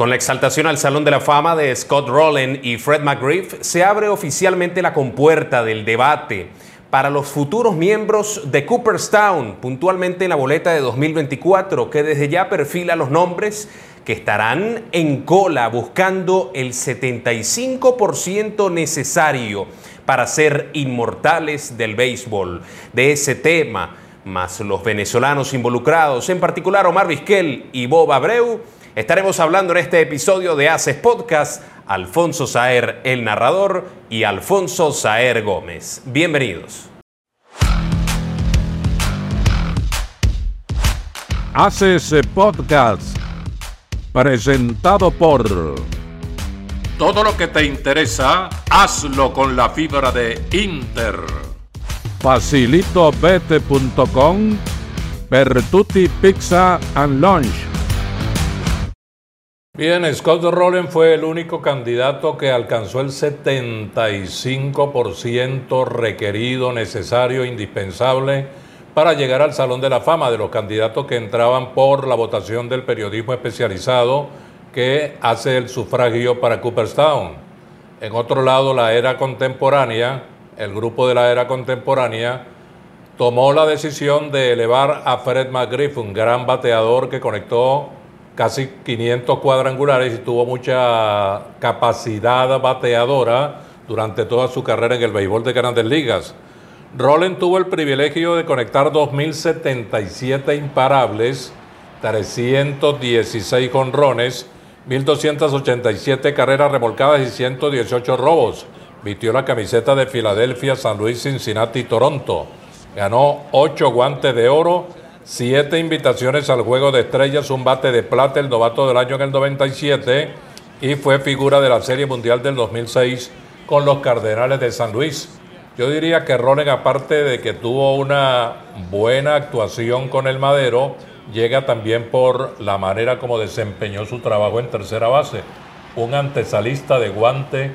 Con la exaltación al Salón de la Fama de Scott Rowland y Fred McGriff, se abre oficialmente la compuerta del debate para los futuros miembros de Cooperstown, puntualmente en la boleta de 2024, que desde ya perfila los nombres que estarán en cola buscando el 75% necesario para ser inmortales del béisbol. De ese tema, más los venezolanos involucrados, en particular Omar Vizquel y Bob Abreu, Estaremos hablando en este episodio de Haces Podcast, Alfonso Saer, el narrador, y Alfonso Saer Gómez. Bienvenidos. Haces Podcast, presentado por... Todo lo que te interesa, hazlo con la fibra de Inter. Facilitobete.com, Bertuti Pizza and Lunch Bien, Scott Rowland fue el único candidato que alcanzó el 75% requerido, necesario, indispensable para llegar al Salón de la Fama de los candidatos que entraban por la votación del periodismo especializado que hace el sufragio para Cooperstown. En otro lado, la era contemporánea, el grupo de la era contemporánea, tomó la decisión de elevar a Fred McGriff, un gran bateador que conectó casi 500 cuadrangulares y tuvo mucha capacidad bateadora durante toda su carrera en el béisbol de grandes ligas. Roland tuvo el privilegio de conectar 2.077 imparables, 316 jonrones, 1.287 carreras remolcadas y 118 robos. Vistió la camiseta de Filadelfia, San Luis, Cincinnati y Toronto. Ganó 8 guantes de oro siete invitaciones al Juego de Estrellas, un bate de plata, el novato del año en el 97 y fue figura de la Serie Mundial del 2006 con los Cardenales de San Luis. Yo diría que Ronen, aparte de que tuvo una buena actuación con el Madero, llega también por la manera como desempeñó su trabajo en tercera base. Un antesalista de guante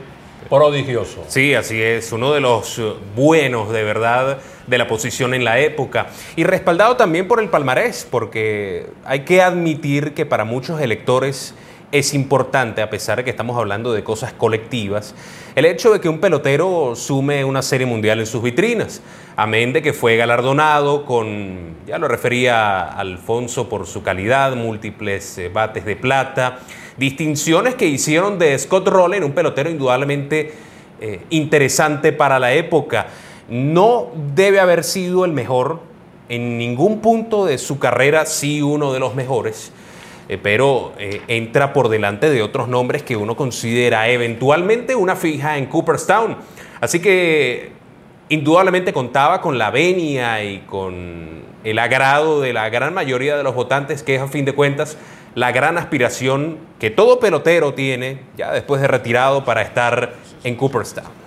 prodigioso. Sí, así es, uno de los buenos de verdad de la posición en la época y respaldado también por el palmarés, porque hay que admitir que para muchos electores es importante, a pesar de que estamos hablando de cosas colectivas, el hecho de que un pelotero sume una serie mundial en sus vitrinas. Amén de que fue galardonado con, ya lo refería Alfonso, por su calidad, múltiples eh, bates de plata, distinciones que hicieron de Scott Rowland un pelotero indudablemente eh, interesante para la época. No debe haber sido el mejor en ningún punto de su carrera, sí uno de los mejores, eh, pero eh, entra por delante de otros nombres que uno considera eventualmente una fija en Cooperstown. Así que indudablemente contaba con la venia y con el agrado de la gran mayoría de los votantes, que es a fin de cuentas la gran aspiración que todo pelotero tiene, ya después de retirado, para estar en Cooperstown.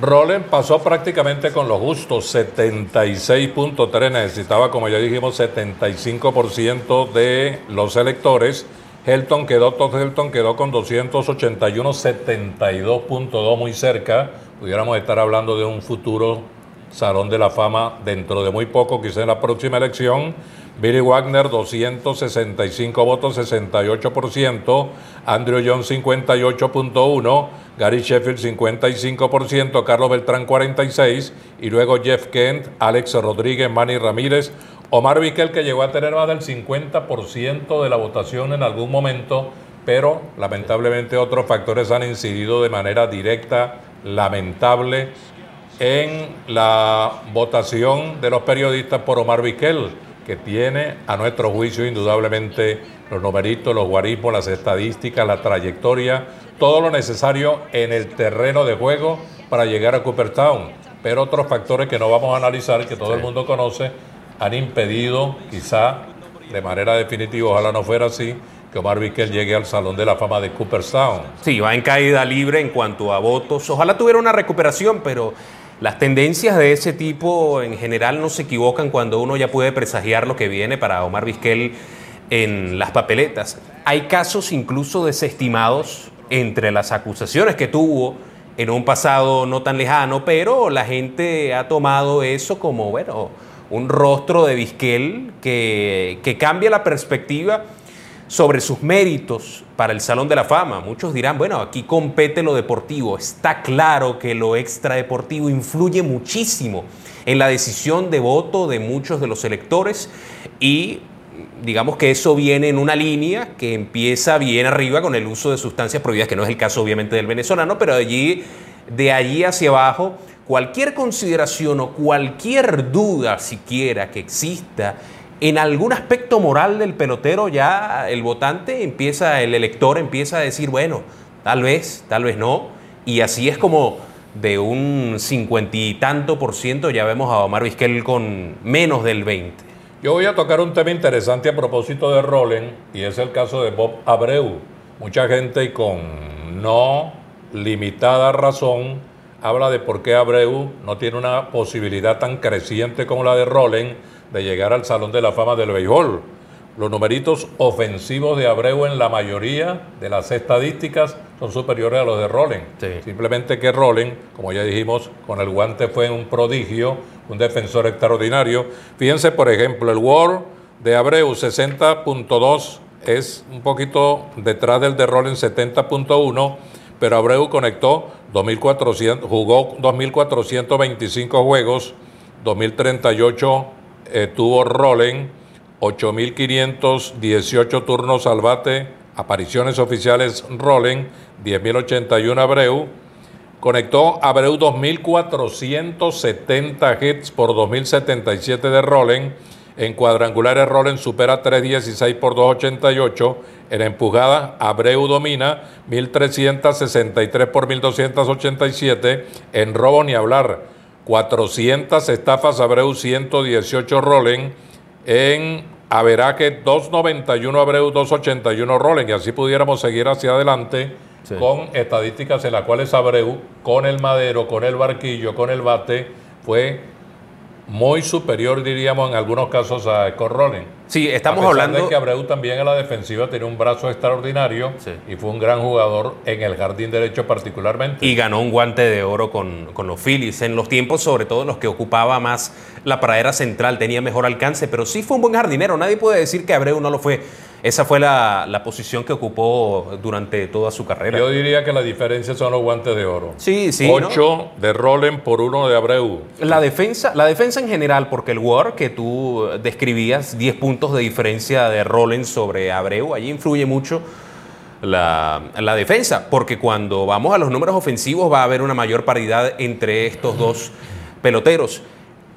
Roland pasó prácticamente con los gustos, 76.3, necesitaba, como ya dijimos, 75% de los electores. Helton quedó, Todd Helton quedó con 281, 72.2 muy cerca. Pudiéramos estar hablando de un futuro Salón de la Fama dentro de muy poco, quizá en la próxima elección. Billy Wagner 265 votos, 68%, Andrew Jones 58.1%, Gary Sheffield 55%, Carlos Beltrán 46% y luego Jeff Kent, Alex Rodríguez, Manny Ramírez, Omar Vizquel que llegó a tener más del 50% de la votación en algún momento, pero lamentablemente otros factores han incidido de manera directa, lamentable, en la votación de los periodistas por Omar Vizquel que tiene, a nuestro juicio, indudablemente los numeritos, los guarismos, las estadísticas, la trayectoria, todo lo necesario en el terreno de juego para llegar a Cooperstown. Pero otros factores que no vamos a analizar, que todo el mundo conoce, han impedido, quizá de manera definitiva, ojalá no fuera así, que Omar Vizquel llegue al Salón de la Fama de Cooperstown. Sí, va en caída libre en cuanto a votos. Ojalá tuviera una recuperación, pero las tendencias de ese tipo en general no se equivocan cuando uno ya puede presagiar lo que viene para Omar Vizquel en las papeletas. Hay casos incluso desestimados entre las acusaciones que tuvo en un pasado no tan lejano, pero la gente ha tomado eso como, bueno, un rostro de Vizquel que, que cambia la perspectiva sobre sus méritos para el Salón de la Fama. Muchos dirán, bueno, aquí compete lo deportivo. Está claro que lo extradeportivo influye muchísimo en la decisión de voto de muchos de los electores y digamos que eso viene en una línea que empieza bien arriba con el uso de sustancias prohibidas, que no es el caso obviamente del venezolano, pero allí, de allí hacia abajo, cualquier consideración o cualquier duda siquiera que exista en algún aspecto moral del pelotero, ya el votante empieza, el elector empieza a decir, bueno, tal vez, tal vez no, y así es como de un cincuenta y tanto por ciento ya vemos a Omar Vizquel con menos del 20. Yo voy a tocar un tema interesante a propósito de Roland y es el caso de Bob Abreu. Mucha gente con no limitada razón habla de por qué Abreu no tiene una posibilidad tan creciente como la de Roland de llegar al Salón de la Fama del Béisbol. Los numeritos ofensivos de Abreu en la mayoría de las estadísticas son superiores a los de Roland. Simplemente que Roland, como ya dijimos, con el guante fue un prodigio, un defensor extraordinario. Fíjense, por ejemplo, el WAR de Abreu 60.2 es un poquito detrás del de Roland 70.1, pero Abreu conectó 2400, jugó 2425 juegos, 2038 tuvo Roland, 8518 turnos al bate, apariciones oficiales Roland, 10.081 Abreu, Conectó Abreu 2.470 hits por 2.077 de Rollen. En cuadrangulares Rollen supera 3.16 por 2.88. En empujada Abreu domina 1.363 por 1.287. En robo ni hablar 400 estafas Abreu 118 Rollen. En averaje 2.91 Abreu 2.81 Rollen. Y así pudiéramos seguir hacia adelante con estadísticas en las cuales Abreu, con el madero, con el barquillo, con el bate, fue muy superior, diríamos, en algunos casos a Scott Sí, estamos hablando. de que Abreu también en la defensiva tiene un brazo extraordinario y fue un gran jugador en el jardín derecho, particularmente. Y ganó un guante de oro con, con los Phillies. En los tiempos, sobre todo los que ocupaba más la pradera central, tenía mejor alcance, pero sí fue un buen jardinero. Nadie puede decir que Abreu no lo fue. Esa fue la, posición que ocupó durante toda su carrera. Yo diría que la diferencia son los guantes de oro. Sí, sí. Ocho de Rollen por uno de Abreu. La defensa, la defensa en general, porque el WAR que tú describías, 10 puntos de diferencia de Rollen sobre Abreu, allí influye mucho la, la, defensa, porque cuando vamos a los números ofensivos va a haber una mayor paridad entre estos dos peloteros.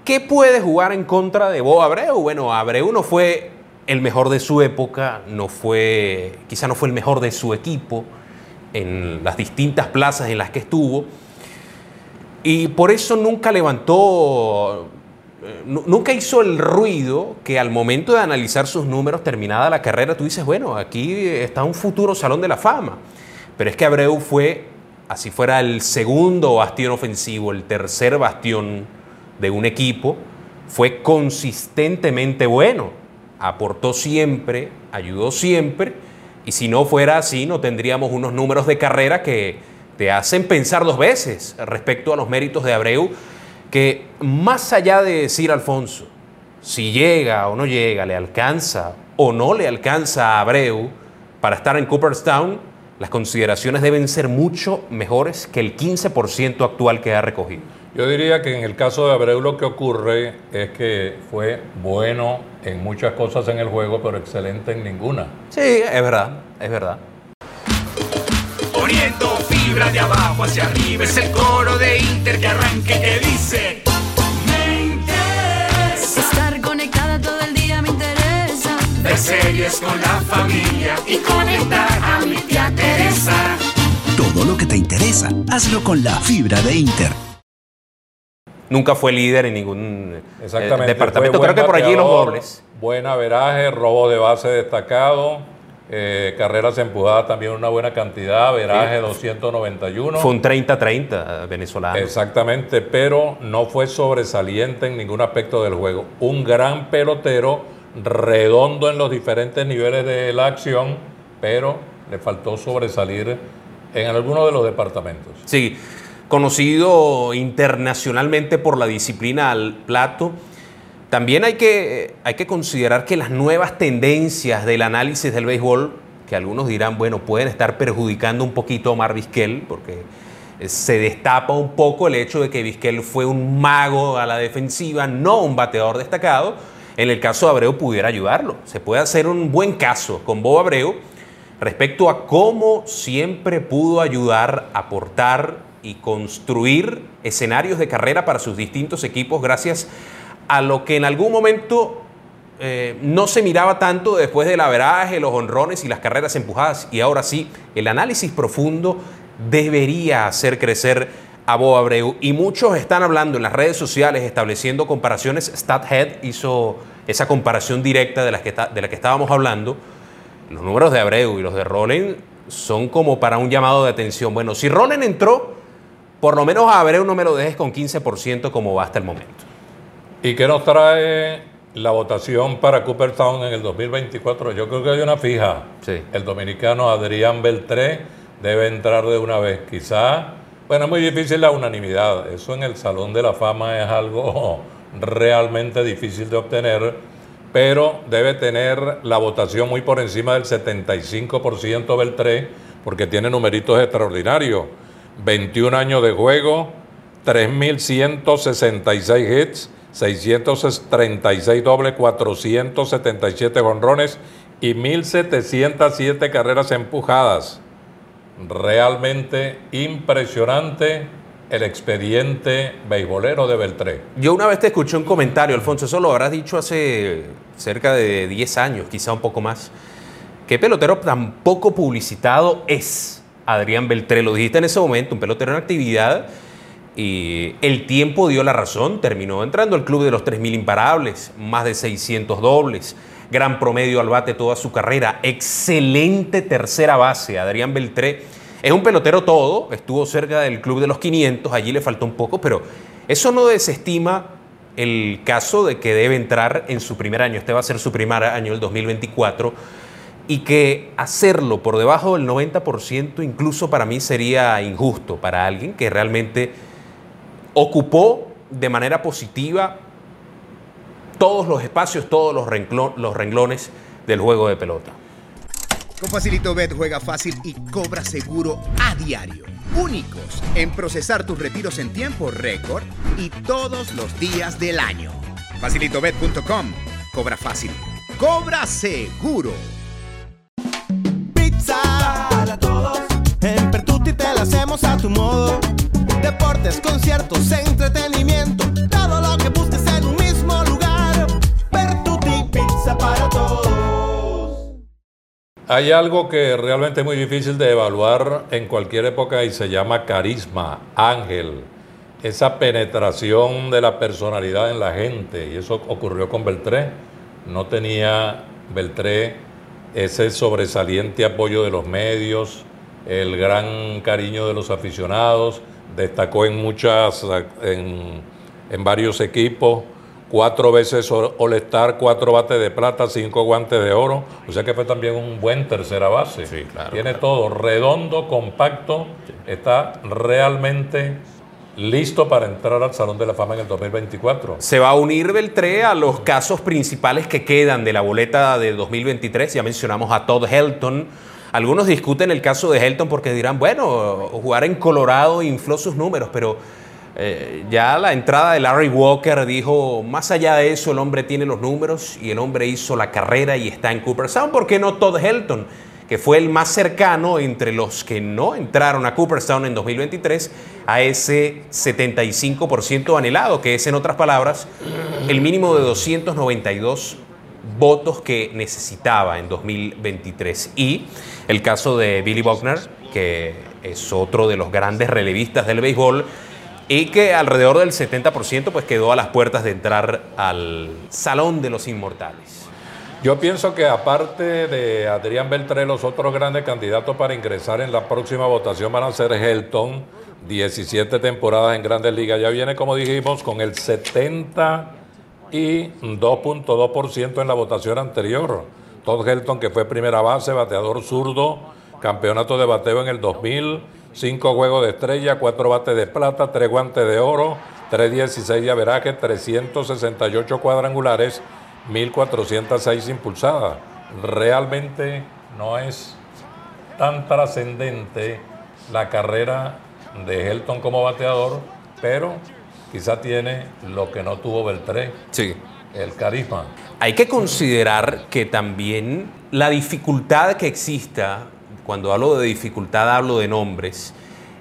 ¿Qué puede jugar en contra de Bo Abreu? Bueno, Abreu no fue el mejor de su época, no fue, quizá no fue el mejor de su equipo en las distintas plazas en las que estuvo, y por eso nunca levantó, eh, nunca hizo el ruido que al momento de analizar sus números terminada la carrera tú dices, bueno, aquí está un futuro salón de la fama. Pero es que Abreu fue, así fuera el segundo bastión ofensivo, el tercer bastión de un equipo, fue consistentemente bueno aportó siempre, ayudó siempre, y si no fuera así, no tendríamos unos números de carrera que te hacen pensar dos veces respecto a los méritos de Abreu, que más allá de decir Alfonso, si llega o no llega, le alcanza o no le alcanza a Abreu para estar en Cooperstown, las consideraciones deben ser mucho mejores que el 15% actual que ha recogido. Yo diría que en el caso de Abreu lo que ocurre es que fue bueno en muchas cosas en el juego, pero excelente en ninguna. Sí, es verdad, es verdad. Poniendo fibra de abajo hacia arriba es el coro de Inter que arranque que dice. Me interesa. Estar conectada todo el día me interesa. Ver series con la familia y conectar a mi tía Teresa. Todo lo que te interesa, hazlo con la fibra de Inter nunca fue líder en ningún eh, departamento. Creo que por allí los dobles. Buen averaje, robo de base destacado, eh, carreras empujadas también una buena cantidad, averaje 291. Fue un 30-30 venezolano. Exactamente, pero no fue sobresaliente en ningún aspecto del juego. Un gran pelotero, redondo en los diferentes niveles de la acción, pero le faltó sobresalir en alguno de los departamentos. Sí conocido internacionalmente por la disciplina al plato, También hay que, hay que considerar que las nuevas tendencias del análisis del béisbol, que algunos dirán, bueno, pueden estar perjudicando un poquito a Omar Vizquel, porque se destapa un poco el hecho de que Vizquel fue un mago a la defensiva, no un bateador destacado. En el caso de Abreu pudiera ayudarlo. Se puede hacer un buen caso con Bob Abreu respecto a cómo siempre pudo ayudar, aportar y construir escenarios de carrera para sus distintos equipos gracias a lo que en algún momento eh, no se miraba tanto después del averaje, los honrones y las carreras empujadas. Y ahora sí, el análisis profundo debería hacer crecer a Bo Abreu. Y muchos están hablando en las redes sociales, estableciendo comparaciones. StatHead hizo esa comparación directa de la que, de la que estábamos hablando. Los números de Abreu y los de Rollen son como para un llamado de atención. Bueno, si Rollen entró, por lo menos a Abreu no me lo dejes con 15% como va hasta el momento. ¿Y qué nos trae la votación para Cooperstown en el 2024? Yo creo que hay una fija. Sí. El dominicano Adrián Beltré debe entrar de una vez. Quizá, bueno, es muy difícil la unanimidad. Eso en el Salón de la Fama es algo realmente difícil de obtener, pero debe tener la votación muy por encima del 75% Beltré, porque tiene numeritos extraordinarios. 21 años de juego, 3.166 hits, 636 dobles, 477 honrones y 1.707 carreras empujadas. Realmente impresionante el expediente beisbolero de Beltré. Yo una vez te escuché un comentario, Alfonso, eso lo habrás dicho hace cerca de 10 años, quizá un poco más. ¿Qué pelotero tan poco publicitado es Adrián Beltré? Lo dijiste en ese momento, un pelotero en actividad y el tiempo dio la razón, terminó entrando al club de los 3.000 imparables, más de 600 dobles, gran promedio al bate toda su carrera, excelente tercera base, Adrián Beltré. Es un pelotero todo, estuvo cerca del club de los 500, allí le faltó un poco, pero eso no desestima el caso de que debe entrar en su primer año, este va a ser su primer año, el 2024, y que hacerlo por debajo del 90% incluso para mí sería injusto para alguien que realmente ocupó de manera positiva todos los espacios, todos los, renclo- los renglones del juego de pelota. Con Facilito Bet juega fácil y cobra seguro a diario. Únicos en procesar tus retiros en tiempo récord y todos los días del año. Facilitobet.com. Cobra fácil. Cobra seguro. Hacemos a tu modo. Deportes, conciertos, entretenimiento. Todo lo que busques en un mismo lugar. Pizza para todos. Hay algo que realmente es muy difícil de evaluar en cualquier época y se llama carisma, ángel, esa penetración de la personalidad en la gente. Y eso ocurrió con Beltré. No tenía Beltré ese sobresaliente apoyo de los medios, el gran cariño de los aficionados. Destacó en muchas, en, en varios equipos cuatro veces All-Star, cuatro bates de plata, cinco guantes de oro. O sea que fue también un buen tercera base. Sí, claro, Tiene todo, redondo, compacto, está realmente listo para entrar al Salón de la Fama en el 2024. Se va a unir Beltré a los casos principales que quedan de la boleta de 2023. Ya mencionamos a Todd Helton. Algunos discuten el caso de Helton porque dirán, bueno, jugar en Colorado infló sus números, pero eh, ya la entrada de Larry Walker dijo, más allá de eso, el hombre tiene los números y el hombre hizo la carrera y está en Cooperstown. ¿Por qué no Todd Helton? que fue el más cercano entre los que no entraron a Cooperstown en 2023 a ese 75% anhelado, que es en otras palabras el mínimo de 292 votos que necesitaba en 2023. Y el caso de Billy Buckner, que es otro de los grandes relevistas del béisbol y que alrededor del 70% pues quedó a las puertas de entrar al Salón de los Inmortales. Yo pienso que aparte de Adrián Beltré, los otros grandes candidatos para ingresar en la próxima votación van a ser Helton, 17 temporadas en Grandes Ligas. Ya viene, como dijimos, con el 72.2% en la votación anterior. Todd Helton, que fue primera base, bateador zurdo, campeonato de bateo en el 2000, cinco juegos de estrella, cuatro bates de plata, tres guantes de oro, 316 de averaje, 368 cuadrangulares, 1406 impulsadas. Realmente no es tan trascendente la carrera de Helton como bateador, pero quizá tiene lo que no tuvo Beltré, Sí. el carisma. Hay que considerar que también la dificultad que exista, cuando hablo de dificultad hablo de nombres,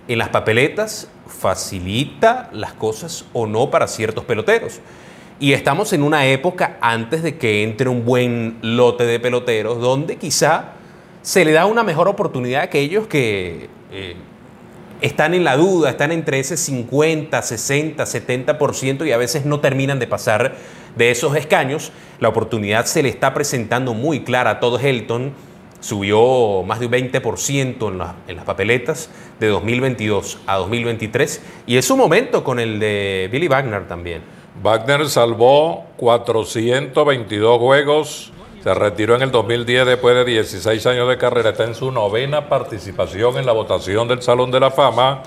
en las papeletas facilita las cosas o no para ciertos peloteros. Y estamos en una época antes de que entre un buen lote de peloteros donde quizá se le da una mejor oportunidad a aquellos que eh, están en la duda, están entre ese 50, 60, 70% y a veces no terminan de pasar de esos escaños. La oportunidad se le está presentando muy clara a Todd Helton. Subió más de un 20% en, en las papeletas de 2022 a 2023 y es su momento con el de Billy Wagner también. Wagner salvó 422 juegos, se retiró en el 2010 después de 16 años de carrera, está en su novena participación en la votación del Salón de la Fama,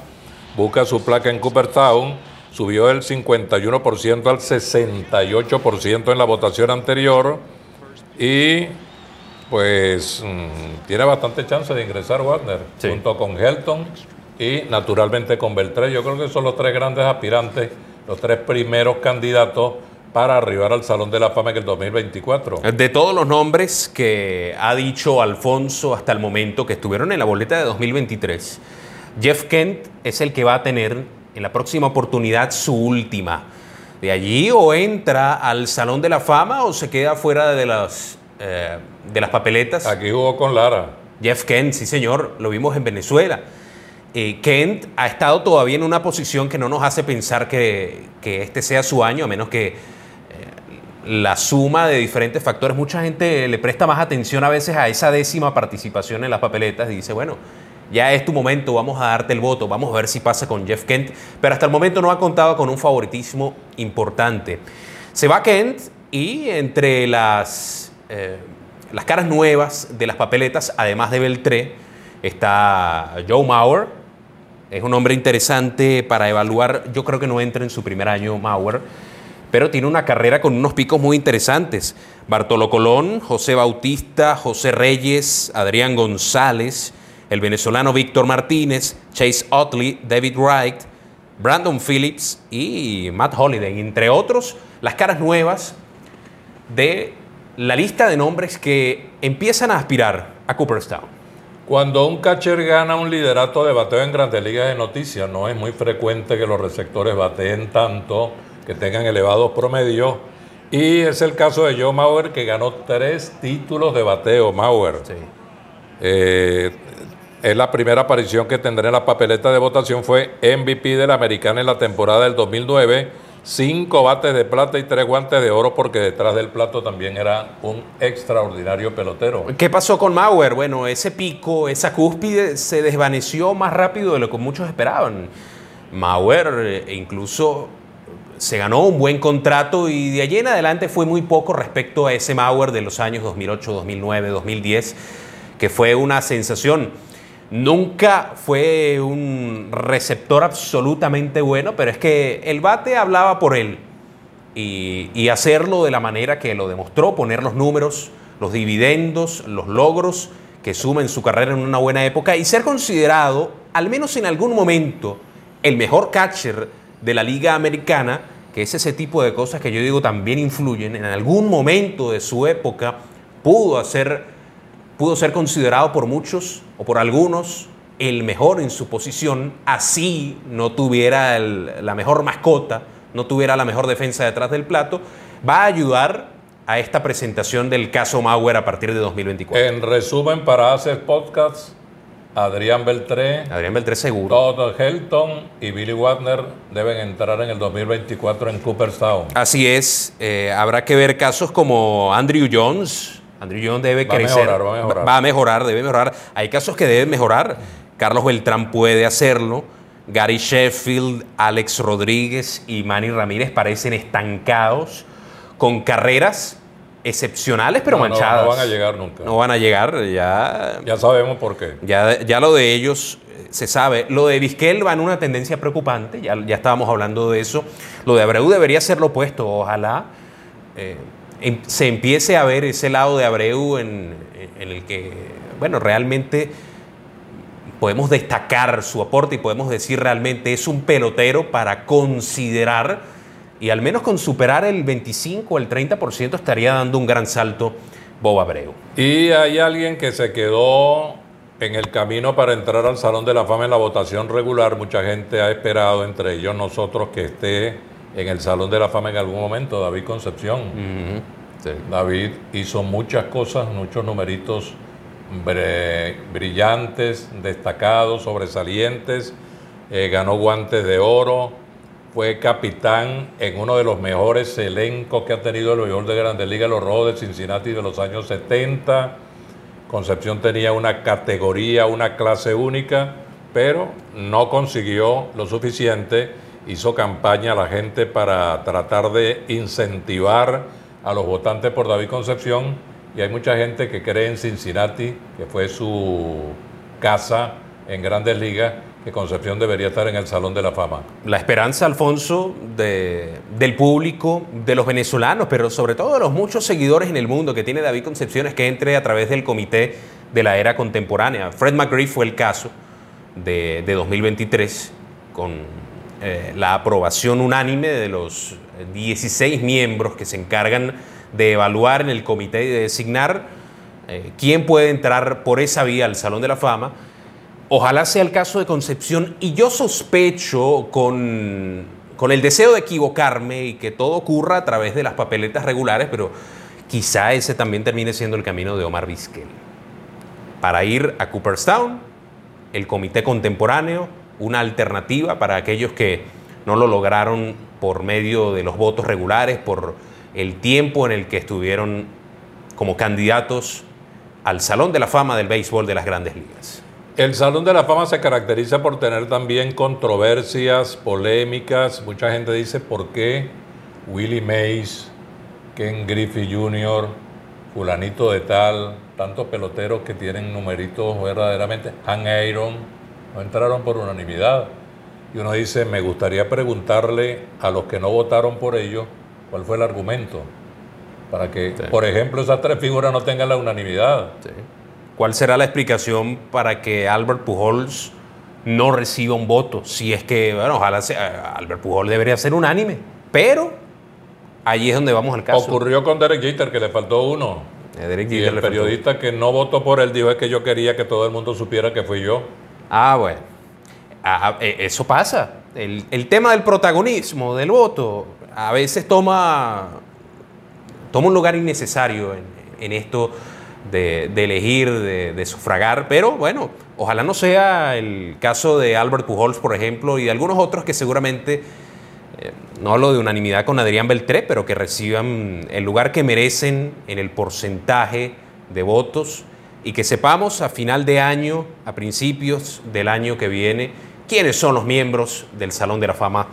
busca su placa en Cooperstown, subió del 51% al 68% en la votación anterior y pues mm, tiene bastante chance de ingresar Wagner, Sí. junto con Helton y naturalmente con Beltré. Yo creo que son los tres grandes aspirantes, los tres primeros candidatos para arribar al Salón de la Fama en el 2024. De todos los nombres que ha dicho Alfonso hasta el momento que estuvieron en la boleta de 2023, Jeff Kent es el que va a tener en la próxima oportunidad su última. De allí o entra al Salón de la Fama o se queda fuera de las, eh, de las papeletas. Aquí jugó con Lara. Jeff Kent, sí señor, lo vimos en Venezuela. Eh, Kent ha estado todavía en una posición que no nos hace pensar que, que este sea su año, a menos que la suma de diferentes factores, mucha gente le presta más atención a veces a esa décima participación en las papeletas y dice, bueno, ya es tu momento, vamos a darte el voto, vamos a ver si pasa con Jeff Kent, pero hasta el momento no ha contado con un favoritismo importante. Se va Kent y entre las, eh, las caras nuevas de las papeletas, además de Beltré, está Joe Mauer, es un hombre interesante para evaluar. Yo creo que no entra en su primer año Mauer, pero tiene una carrera con unos picos muy interesantes. Bartolo Colón, José Bautista, José Reyes, Adrián González, el venezolano Víctor Martínez, Chase Otley, David Wright, Brandon Phillips y Matt Holliday, entre otros, las caras nuevas de la lista de nombres que empiezan a aspirar a Cooperstown. Cuando un catcher gana un liderato de bateo en grandes ligas de noticias, no es muy frecuente que los receptores bateen tanto, que tengan elevados promedios. Y es el caso de Joe Mauer, que ganó tres títulos de bateo. Mauer. Eh, es la primera aparición que tendrá en la papeleta de votación. Fue MVP de la Americana en la temporada del 2009. Cinco bates de plata y tres guantes de oro, porque detrás del plato también era un extraordinario pelotero. ¿Qué pasó con Mauer? Bueno, ese pico, esa cúspide se desvaneció más rápido de lo que muchos esperaban. Mauer eh, incluso se ganó un buen contrato y de allí en adelante fue muy poco respecto a ese Mauer de los años 2008, 2009, 2010, que fue una sensación. Nunca fue un receptor absolutamente bueno, pero es que el bate hablaba por él. Y, y hacerlo de la manera que lo demostró, poner los números, los dividendos, los logros que suma en su carrera en una buena época y ser considerado, al menos en algún momento, el mejor catcher de la liga americana, que es ese tipo de cosas que yo digo también influyen, en algún momento de su época pudo hacer pudo ser considerado por muchos o por algunos el mejor en su posición, así no tuviera la mejor mascota, no tuviera la mejor defensa detrás del plato, va a ayudar a esta presentación del caso Mauer a partir de 2024. En resumen, para hacer podcast, Adrián Beltré, Adrián Beltré seguro. Todd Helton y Billy Wagner deben entrar en el 2024 en Cooperstown. Así es, eh, habrá que ver casos como Andrew Jones. Andrew Jones debe Va a crecer. mejorar, va a mejorar. Va a mejorar, debe mejorar. Hay casos que deben mejorar. Carlos Beltrán puede hacerlo. Gary Sheffield, Alex Rodríguez y Manny Ramírez parecen estancados con carreras excepcionales, pero No, manchadas. no van a llegar nunca. No van a llegar, ya, Ya sabemos por qué. ya, ya lo de ellos eh, se sabe. Lo de Vizquel va en una tendencia preocupante, ya, ya estábamos hablando de eso. Lo de Abreu debería ser lo opuesto, ojalá eh, em- se empiece a ver ese lado de Abreu en, en el que, bueno, realmente podemos destacar su aporte y podemos decir realmente es un pelotero para considerar y al menos con superar el 25 o el 30% estaría dando un gran salto Bob Abreu. Y hay alguien que se quedó en el camino para entrar al Salón de la Fama en la votación regular. Mucha gente ha esperado, entre ellos nosotros, que esté en el Salón de la Fama en algún momento, David Concepción. David hizo muchas cosas, muchos numeritos brillantes, destacados, sobresalientes. Eh, ganó guantes de oro, fue capitán en uno de los mejores elencos que ha tenido el béisbol de Grandes Ligas, los Rojos de Cincinnati de los años 70. Concepción tenía una categoría, una clase única, pero no consiguió lo suficiente. Hizo campaña a la gente para tratar de incentivar a los votantes por David Concepción. Y hay mucha gente que cree en Cincinnati, que fue su casa en Grandes Ligas, que Concepción debería estar en el Salón de la Fama. La esperanza, Alfonso, de- del público, de los venezolanos, pero sobre todo de los muchos seguidores en el mundo que tiene David Concepción es que entre a través del comité de la era contemporánea. Fred McGree fue el caso de, de 2023 con eh, la aprobación unánime de los 16 miembros que se encargan de evaluar en el comité y de designar eh, quién puede entrar por esa vía al Salón de la Fama. Ojalá sea el caso de Concepción y yo sospecho con, con el deseo de equivocarme y que todo ocurra a través de las papeletas regulares, pero quizá ese también termine siendo el camino de Omar Vizquel. Para ir a Cooperstown, el comité contemporáneo, una alternativa para aquellos que no lo lograron por medio de los votos regulares, por el tiempo en el que estuvieron como candidatos al Salón de la Fama del Béisbol de las Grandes Ligas. El Salón de la Fama se caracteriza por tener también controversias, polémicas. Mucha gente dice por qué Willie Mays, Ken Griffey Jr., fulanito de tal, tantos peloteros que tienen numeritos verdaderamente, Han Aaron, no entraron por unanimidad. Y uno dice, me gustaría preguntarle a los que no votaron por ellos cuál fue el argumento para que, por ejemplo, esas tres figuras no tengan la unanimidad. ¿Cuál será la explicación para que Albert Pujols no reciba un voto? Si es que, bueno, ojalá sea, Albert Pujols debería ser unánime, pero ahí es donde vamos al caso. Ocurrió con Derek Jeter que le faltó uno. Eh, Derek Y Jeter el le faltó. periodista que no votó por él dijo es que yo quería que todo el mundo supiera que fui yo. Ah, bueno. Ah, ah, eh, eso pasa. El, el tema del protagonismo, del voto, a veces toma, toma un lugar innecesario en, en esto de, elegir, de, de sufragar, pero bueno, ojalá no sea el caso de Albert Pujols, por ejemplo, y de algunos otros que seguramente, eh, no hablo de unanimidad con Adrián Beltré, pero que reciban el lugar que merecen en el porcentaje de votos y que sepamos a final de año, a principios del año que viene, quiénes son los miembros del Salón de la Fama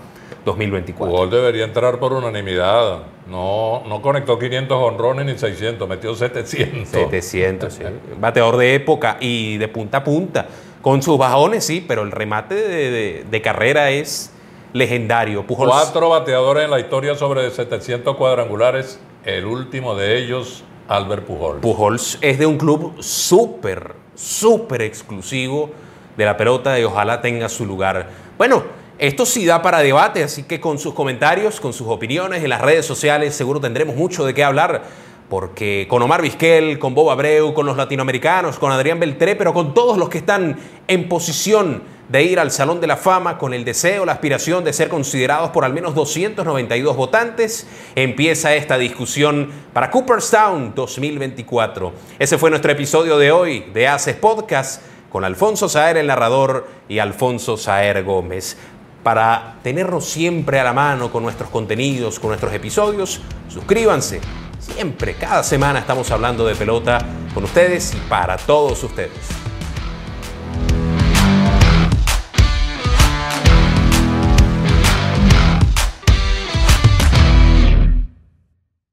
2024. Pujol debería entrar por unanimidad. No, no conectó 500 honrones ni 600, metió 700. 700, sí. Bateador de época y de punta a punta. Con sus bajones, sí, pero el remate de, de- de carrera es legendario. Pujols, Cuatro bateadores en la historia sobre 700 cuadrangulares. El último de ellos, Albert Pujol. Pujols es de un club súper, súper exclusivo de la pelota y ojalá tenga su lugar. Bueno, esto sí da para debate, así que con sus comentarios, con sus opiniones en las redes sociales, seguro tendremos mucho de qué hablar. Porque con Omar Vizquel, con Bob Abreu, con los latinoamericanos, con Adrián Beltré, pero con todos los que están en posición de ir al Salón de la Fama con el deseo, la aspiración de ser considerados por al menos 292 votantes, empieza esta discusión para Cooperstown 2024. Ese fue nuestro episodio de hoy de Haces Podcast con Alfonso Saer, el narrador, y Alfonso Saer Gómez. Para tenernos siempre a la mano con nuestros contenidos, con nuestros episodios, suscríbanse. Siempre, cada semana estamos hablando de pelota con ustedes y para todos ustedes.